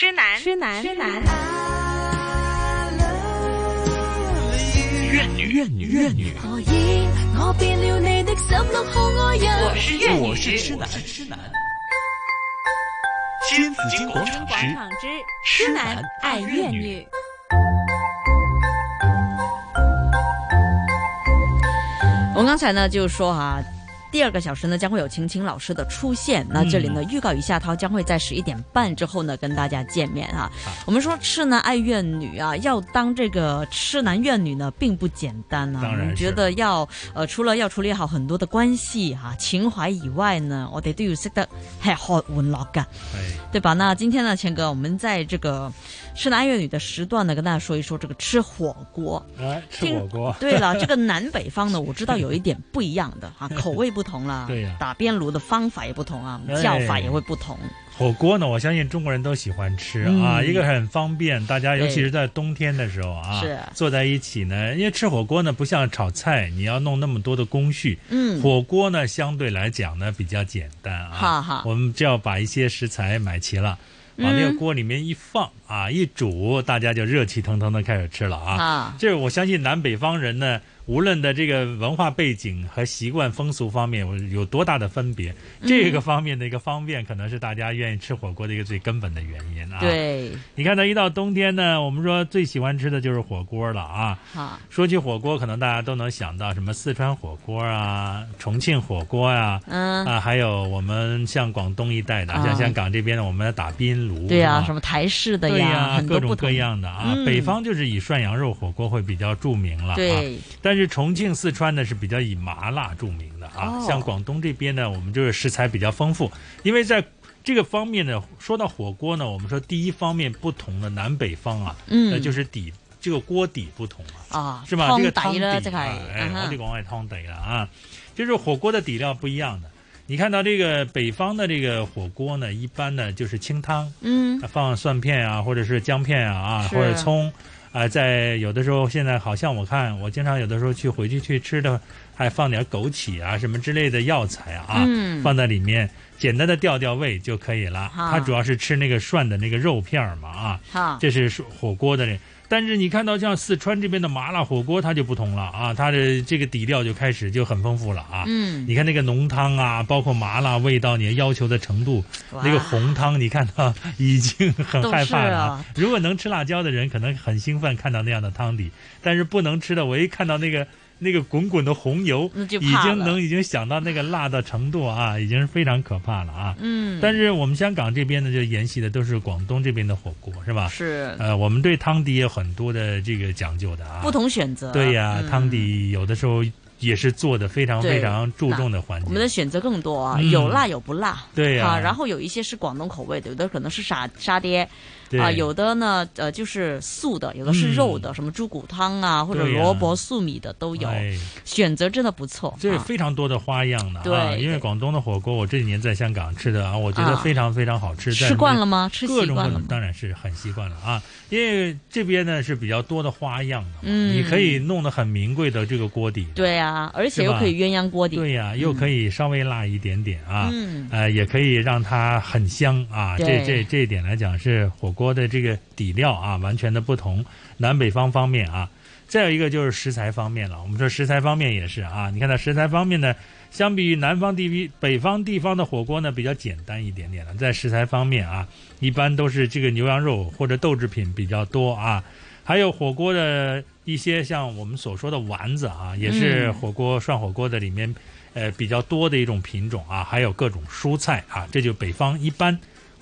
痴男，痴男，痴男。怨女，怨女，怨女。我是怨女，我是痴男，痴男。金紫金广场之痴男爱怨女。我刚才呢就说哈。第二个小时呢，将会有晴晴老师的出现。那这里呢，预告一下，他将会在十一点半之后呢，跟大家见面哈。我们说痴男爱怨女啊，要当这个痴男怨女呢，并不简单啊。当然，觉得要呃，除了要处理好很多的关系哈、情怀以外呢，我哋都要识得吃喝玩乐噶，对吧？那今天呢，钱哥，我们在这个痴男爱怨女的时段呢，跟大家说一说这个吃火锅。哎，吃火锅。对了，这个南北方呢，我知道有一点不一样的啊，口味不。同了，对呀，打边炉的方法也不同啊，叫法也会不同。火锅呢，我相信中国人都喜欢吃啊，一个很方便，大家尤其是在冬天的时候啊，是坐在一起呢，因为吃火锅呢不像炒菜，你要弄那么多的工序，嗯，火锅呢相对来讲呢比较简单啊，哈哈，我们就要把一些食材买齐了，往那个锅里面一放啊，一煮，大家就热气腾腾的开始吃了啊，这我相信南北方人呢。无论的这个文化背景和习惯风俗方面有多大的分别，这个方面的一个方便，可能是大家愿意吃火锅的一个最根本的原因啊。对，你看到一到冬天呢，我们说最喜欢吃的就是火锅了啊。说起火锅，可能大家都能想到什么四川火锅啊、重庆火锅呀，嗯。啊，还有我们像广东一带的，像香港这边的，我们的打冰炉，对呀，什么台式的呀，各种各样的啊。北方就是以涮羊肉火锅会比较著名了，对，但是。是重庆、四川呢是比较以麻辣著名的啊，像广东这边呢，我们就是食材比较丰富。因为在这个方面呢，说到火锅呢，我们说第一方面不同的南北方啊，嗯，那就是底这个锅底不同啊，啊是吧？这个汤底，哎，我得讲爱汤底了啊，就是火锅的底料不一样的。你看到这个北方的这个火锅呢，一般呢就是清汤，嗯，放蒜片啊，或者是姜片啊，啊，或者葱。啊，在有的时候，现在好像我看，我经常有的时候去回去去吃的，还放点枸杞啊，什么之类的药材啊，放在里面，简单的调调味就可以了。它主要是吃那个涮的那个肉片嘛啊，这是火锅的。但是你看到像四川这边的麻辣火锅，它就不同了啊，它的这个底料就开始就很丰富了啊。嗯，你看那个浓汤啊，包括麻辣味道，你要求的程度，那个红汤，你看到已经很害怕了。如果能吃辣椒的人，可能很兴奋看到那样的汤底，但是不能吃的，我一看到那个。那个滚滚的红油，已经能已经想到那个辣的程度啊，已经是非常可怕了啊。嗯，但是我们香港这边呢，就沿袭的都是广东这边的火锅，是吧？是。呃，我们对汤底有很多的这个讲究的啊。不同选择。对呀，汤底有的时候也是做的非常非常注重的环节。我们的选择更多啊，有辣有不辣。对呀。然后有一些是广东口味的，有的可能是沙沙爹。啊，有的呢，呃，就是素的，有的是肉的，什么猪骨汤啊，或者萝卜素米的都有，选择真的不错。这非常多的花样的，对，因为广东的火锅，我这几年在香港吃的啊，我觉得非常非常好吃。吃惯了吗？吃习惯了，当然是很习惯了啊。因为这边呢是比较多的花样的，嗯，你可以弄得很名贵的这个锅底，对啊，而且又可以鸳鸯锅底，对呀，又可以稍微辣一点点啊，嗯，呃，也可以让它很香啊。这这这一点来讲是火锅锅的这个。底料啊，完全的不同，南北方方面啊，再有一个就是食材方面了。我们说食材方面也是啊，你看它食材方面呢，相比于南方地区、北方地方的火锅呢，比较简单一点点了。在食材方面啊，一般都是这个牛羊肉或者豆制品比较多啊，还有火锅的一些像我们所说的丸子啊，也是火锅涮火锅的里面呃比较多的一种品种啊，还有各种蔬菜啊，这就北方一般。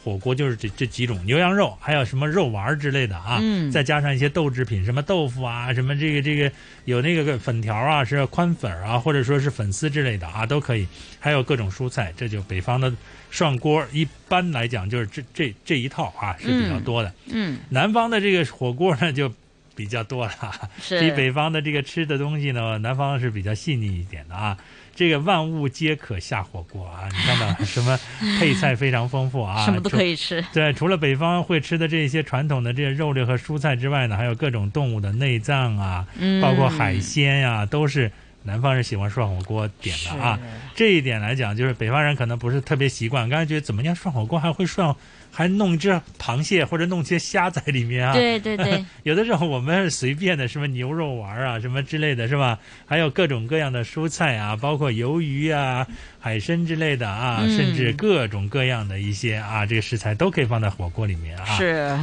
火锅就是这这几种牛羊肉，还有什么肉丸之类的啊，再加上一些豆制品，什么豆腐啊，什么这个这个有那个粉条啊，是宽粉啊，或者说是粉丝之类的啊，都可以。还有各种蔬菜，这就北方的涮锅，一般来讲就是这这这一套啊是比较多的。嗯，南方的这个火锅呢就比较多了，比北方的这个吃的东西呢，南方是比较细腻一点的啊。这个万物皆可下火锅啊！你看到 什么配菜非常丰富啊？什么都可以吃。对，除了北方会吃的这些传统的这些肉类和蔬菜之外呢，还有各种动物的内脏啊，包括海鲜呀，都是南方人喜欢涮火锅点的啊。这一点来讲，就是北方人可能不是特别习惯，刚才觉得怎么样涮火锅还会涮。还弄一只螃蟹或者弄些虾在里面啊？对对对，有的时候我们随便的什么牛肉丸啊，什么之类的是吧？还有各种各样的蔬菜啊，包括鱿鱼啊、海参之类的啊，甚至各种各样的一些啊，这个食材都可以放在火锅里面啊。是，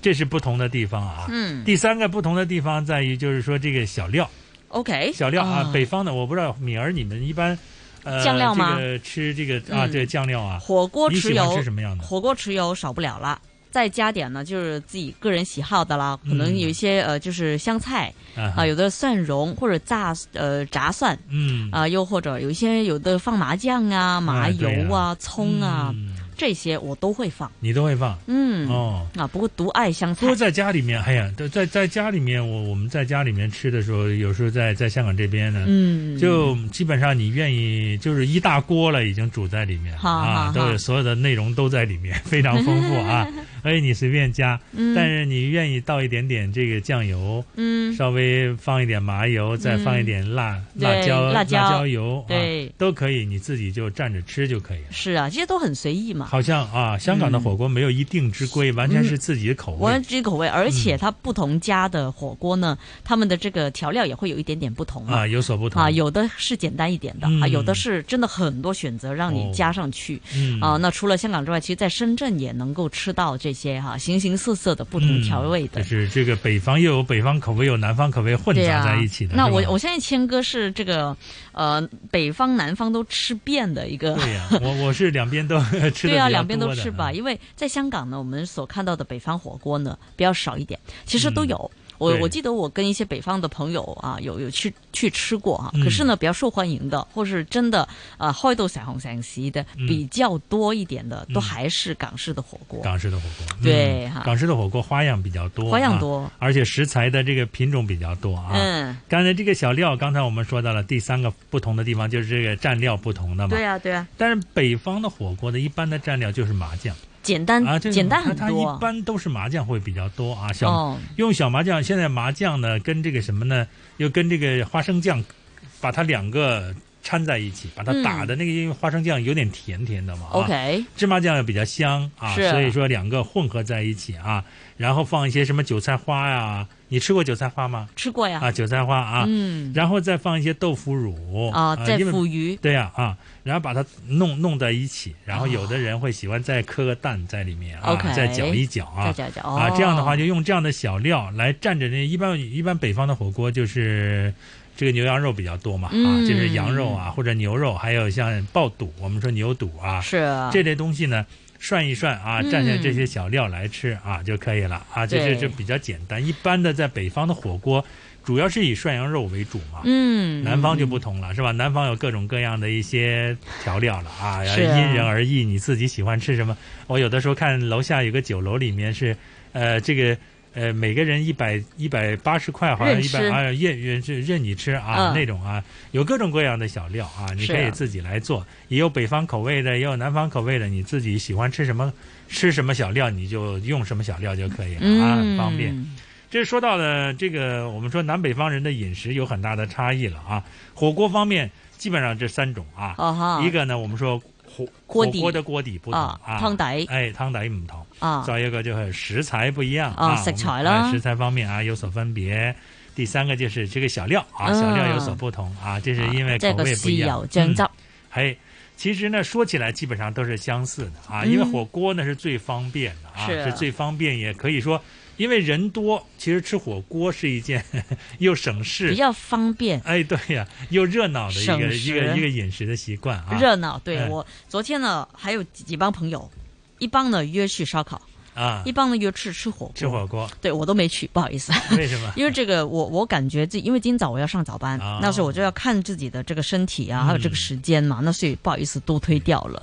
这是不同的地方啊。嗯。第三个不同的地方在于，就是说这个小料。OK。小料啊，北方的我不知道，敏儿你们一般。呃酱料吗？这个吃这个啊，这个酱料啊，火锅豉油吃什么样的？火锅豉油少不了了，再加点呢，就是自己个人喜好的啦。可能有一些呃，就是香菜啊，有的蒜蓉或者炸呃炸蒜，嗯啊，又或者有一些有的放麻酱啊、麻油啊、葱啊。这些我都会放，你都会放，嗯。哦。啊，不过独爱香菜。不过在家里面，哎呀，在在家里面，我我们在家里面吃的时候，有时候在在香港这边呢，嗯，就基本上你愿意就是一大锅了，已经煮在里面。啊，都有所有的内容都在里面，非常丰富啊。而且你随便加，但是你愿意倒一点点这个酱油，嗯，稍微放一点麻油，再放一点辣辣椒辣椒。油，对，都可以，你自己就蘸着吃就可以了。是啊，这些都很随意嘛。好像啊，香港的火锅没有一定之规，完全是自己的口味。完全自己口味，而且它不同家的火锅呢，他们的这个调料也会有一点点不同啊，有所不同啊。有的是简单一点的啊，有的是真的很多选择让你加上去啊。那除了香港之外，其实在深圳也能够吃到这些哈形形色色的不同调味的。就是这个北方又有北方口味，有南方口味混杂在一起的。那我我相信谦哥是这个呃北方南方都吃遍的一个。对呀，我我是两边都 吃。对啊，两边都吃吧，因为在香港呢，我们所看到的北方火锅呢比较少一点，其实都有。我我记得我跟一些北方的朋友啊，有有去去吃过哈，可是呢比较受欢迎的，或是真的啊开到成红成席的比较多一点的，都还是港式的火锅。港式的火锅，对哈，港式的火锅花样比较多，花样多，而且食材的这个品种比较多啊。嗯，刚才这个小料，刚才我们说到了第三个不同的地方，就是这个蘸料不同的嘛。对啊，对啊。但是北方的火锅的一般的蘸料就是麻酱。简单啊，简单很多。它一般都是麻酱会比较多啊，小用小麻酱。现在麻酱呢，跟这个什么呢，又跟这个花生酱，把它两个掺在一起，把它打的那个，因为花生酱有点甜甜的嘛。OK，芝麻酱又比较香啊，所以说两个混合在一起啊，然后放一些什么韭菜花呀。你吃过韭菜花吗？吃过呀。啊，韭菜花啊，嗯，然后再放一些豆腐乳啊，再腐鱼，对呀啊，然后把它弄弄在一起，然后有的人会喜欢再磕个蛋在里面啊，再搅一搅啊，再搅搅啊，这样的话就用这样的小料来蘸着那一般一般北方的火锅就是这个牛羊肉比较多嘛啊，就是羊肉啊或者牛肉，还有像爆肚，我们说牛肚啊，是啊这类东西呢。涮一涮啊，蘸下这些小料来吃啊就可以了啊，这这这比较简单。一般的在北方的火锅，主要是以涮羊肉为主嘛。嗯，南方就不同了，是吧？南方有各种各样的一些调料了啊，因人而异，你自己喜欢吃什么。我有的时候看楼下有个酒楼，里面是呃这个。呃，每个人一百一百八十块，好像一百啊，任任是任你吃啊，那种啊，有各种各样的小料啊，你可以自己来做，也有北方口味的，也有南方口味的，你自己喜欢吃什么，吃什么小料，你就用什么小料就可以了啊，很方便。这说到了这个，我们说南北方人的饮食有很大的差异了啊。火锅方面，基本上这三种啊，一个呢，我们说。火火锅的锅底不同啊，汤底。哎，汤底不同。啊，再一个就是食材不一样啊，食材啦，食材方面啊有所分别。第三个就是这个小料啊，小料有所不同啊，这是因为口味不一样。酱汁，嘿，其实呢说起来基本上都是相似的啊，因为火锅呢是最方便的啊，是最方便，也可以说。因为人多，其实吃火锅是一件 又省事、比较方便。哎，对呀，又热闹的一个一个一个饮食的习惯啊。热闹，对我昨天呢还有几帮朋友，一帮呢约去烧烤。啊，一般呢约吃吃火锅，吃火锅，对我都没去，不好意思。为什么？因为这个，我我感觉自己，因为今早我要上早班，那时候我就要看自己的这个身体啊，还有这个时间嘛，那所以不好意思都推掉了。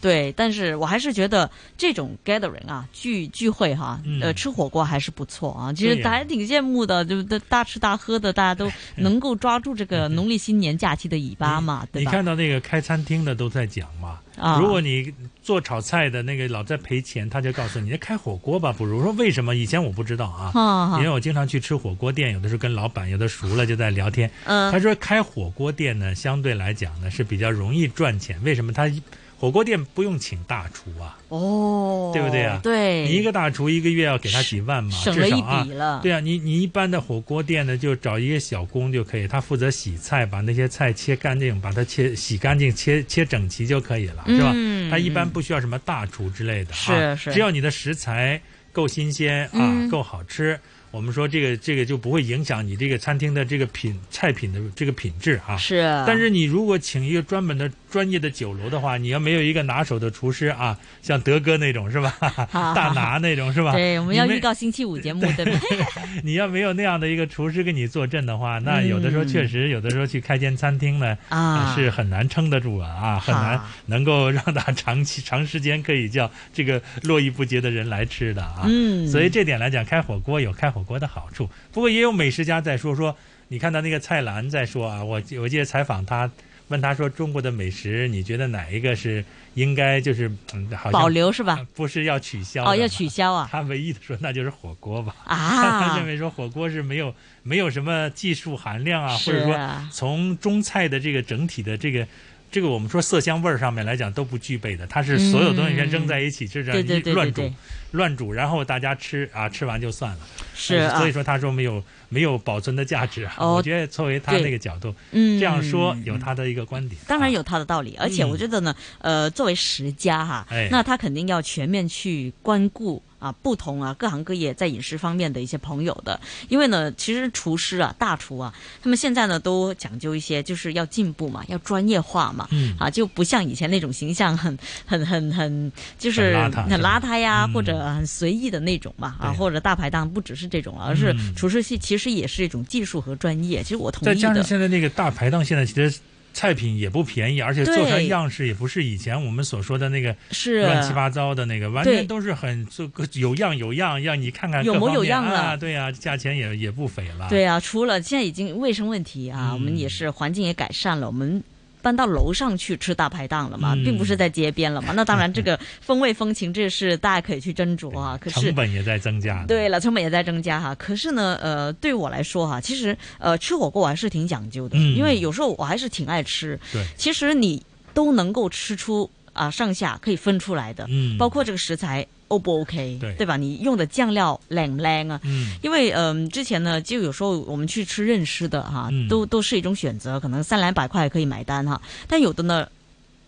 对，但是我还是觉得这种 gathering 啊聚聚会哈，呃，吃火锅还是不错啊。其实大家挺羡慕的，对不对？大吃大喝的，大家都 能够抓住这个农历新年假期的尾巴嘛，对吧？你看到那个开餐厅的都在讲嘛。啊如果你做炒菜的那个老在赔钱，他就告诉你开火锅吧，不如说为什么？以前我不知道啊，啊因为我经常去吃火锅店，有的时候跟老板有的熟了就在聊天。嗯他说开火锅店呢，相对来讲呢是比较容易赚钱。为什么？他火锅店不用请大厨啊，哦，对不对啊？对，你一个大厨一个月要给他几万嘛，省了一至少啊。对啊，你你一般的火锅店呢，就找一个小工就可以，他负责洗菜，把那些菜切干净，把它切洗干净，切切整齐就可以了，是吧？嗯他一般不需要什么大厨之类的是啊，是只要你的食材够新鲜啊，嗯。够好吃，我们说这个这个就不会影响你这个餐厅的这个品菜品的这个品质啊。是，但是你如果请一个专门的专业的酒楼的话，你要没有一个拿手的厨师啊，像德哥那种是吧？大拿那种是吧？对，我们要预告星期五节目，对吧？你要没有那样的一个厨师给你坐镇的话，那有的时候确实，有的时候去开间餐厅呢，嗯啊是很难撑得住啊，啊，很难能够让他长期 长时间可以叫这个络绎不绝的人来吃的啊。嗯所以这点来讲，开火锅有开火锅的好处，不过也有美食家在说说，你看到那个蔡澜在说啊，我我记得采访他。问他说：“中国的美食，你觉得哪一个是应该就是嗯，好像保留是吧？不是要取消的哦，要取消啊他唯一的说那就是火锅吧啊。他啊认！为说火锅是没有没有什么技术含量啊，是或者说啊从中菜的这个整体的这个这个我们说色香味儿上面来讲都不具备的，它是所有东西先扔在一起，就这样乱煮乱煮，然后大家吃啊，吃完就算了。是啊呃所以，说他说没有没有保存的价值啊。哦我觉得作为他那个角度嗯。这样说有他的一个观点。啊当然有他的道理，而且我觉得呢，呃，作为十家哈，哎。那他肯定要全面去关顾啊不同啊各行各业在饮食方面的一些朋友的，因为呢，其实厨师啊、大厨啊，他们现在呢都讲究一些，就是要进步嘛，要专业化嘛，嗯。啊，就不像以前那种形象很很很很就是很邋遢呀，嗯。或者很随意的那种嘛，啊，或者大排档不只是这种，而是嗯。厨师系其实也是一种技术和专业，其实我同意再加上。现在那个大排档，现在其实菜品也不便宜，而且做出来样式也不是以前我们所说的那个是乱七八糟的那个，完全都是很这个有样有样，让你看看有模有样了啊，对呀、价钱也也不菲了。对啊，除了现在已经卫生问题啊，嗯我们也是环境也改善了，我们。搬到楼上去吃大排档了嘛，嗯并不是在街边了嘛。那当然，这个风味风情，这是大家可以去斟酌啊。可是成，本也在增加。对了，成本也在增加哈。可是呢，呃，对我来说哈，其实呃，吃火锅我还是挺讲究的，嗯因为有时候我还是挺爱吃。对其实你都能够吃出啊、上下可以分出来的，嗯包括这个食材 O 不 OK，对吧？你用的酱料靓不靓啊？嗯因为嗯、之前呢，就有时候我们去吃认识的哈，嗯都都是一种选择，可能三两百块可以买单哈。但有的呢，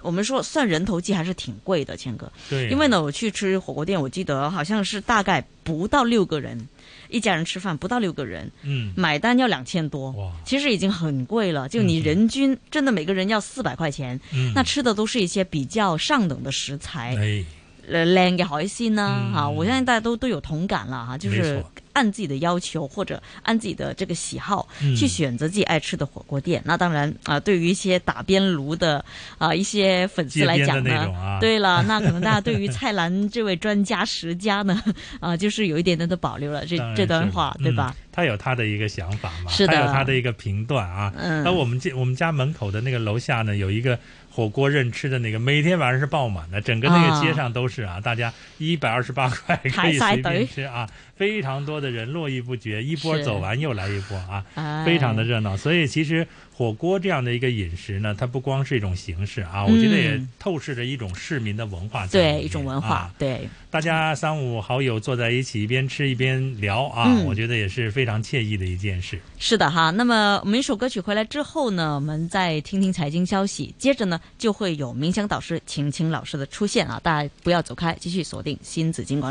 我们说算人头计还是挺贵的，谦哥。对，因为呢，我去吃火锅店，我记得好像是大概不到六个人，一家人吃饭不到六个人，嗯买单要两千多哇，其实已经很贵了。就你人均真的每个人要四百块钱，嗯那吃的都是一些比较上等的食材。靚嘅海鲜啦嗯嚇、我相信大家都都有同感啦哈，就是按自己的要求或者按自己的这个喜好、嗯去选择自己爱吃的火锅店。那当然啊、对于一些打边炉的啊、一些粉絲來講街邊的那呢，種啊對了，那可能大家对于蔡澜这位专家食家呢，啊，就是有一点点的保留了。這當然這段是話對吧？嗯他有他的一个想法嘛，是的他有他的一个评断啊。嗯那我们家我们家门口的那个楼下呢，有一個火锅任吃的那个，每天晚上是爆满的，整个那个街上都是啊，大家一百二十八块可以随便吃啊，非常多的人络绎不绝，一波走完又来一波啊。哎非常的热闹，所以其实火锅这样的一个饮食呢，它不光是一种形式啊，我觉得也嗯透视着一种市民的文化在裡面，對一种文化对，大家三五好友坐在一起，一边吃一边聊啊，嗯我觉得也是非常惬意的一件事。是的哈，那么我们一首歌曲回来之后呢，我们再听听财经消息，接着呢就会有冥想导师晴晴老师的出现啊，大家不要走开，继续锁定新紫荊廣場。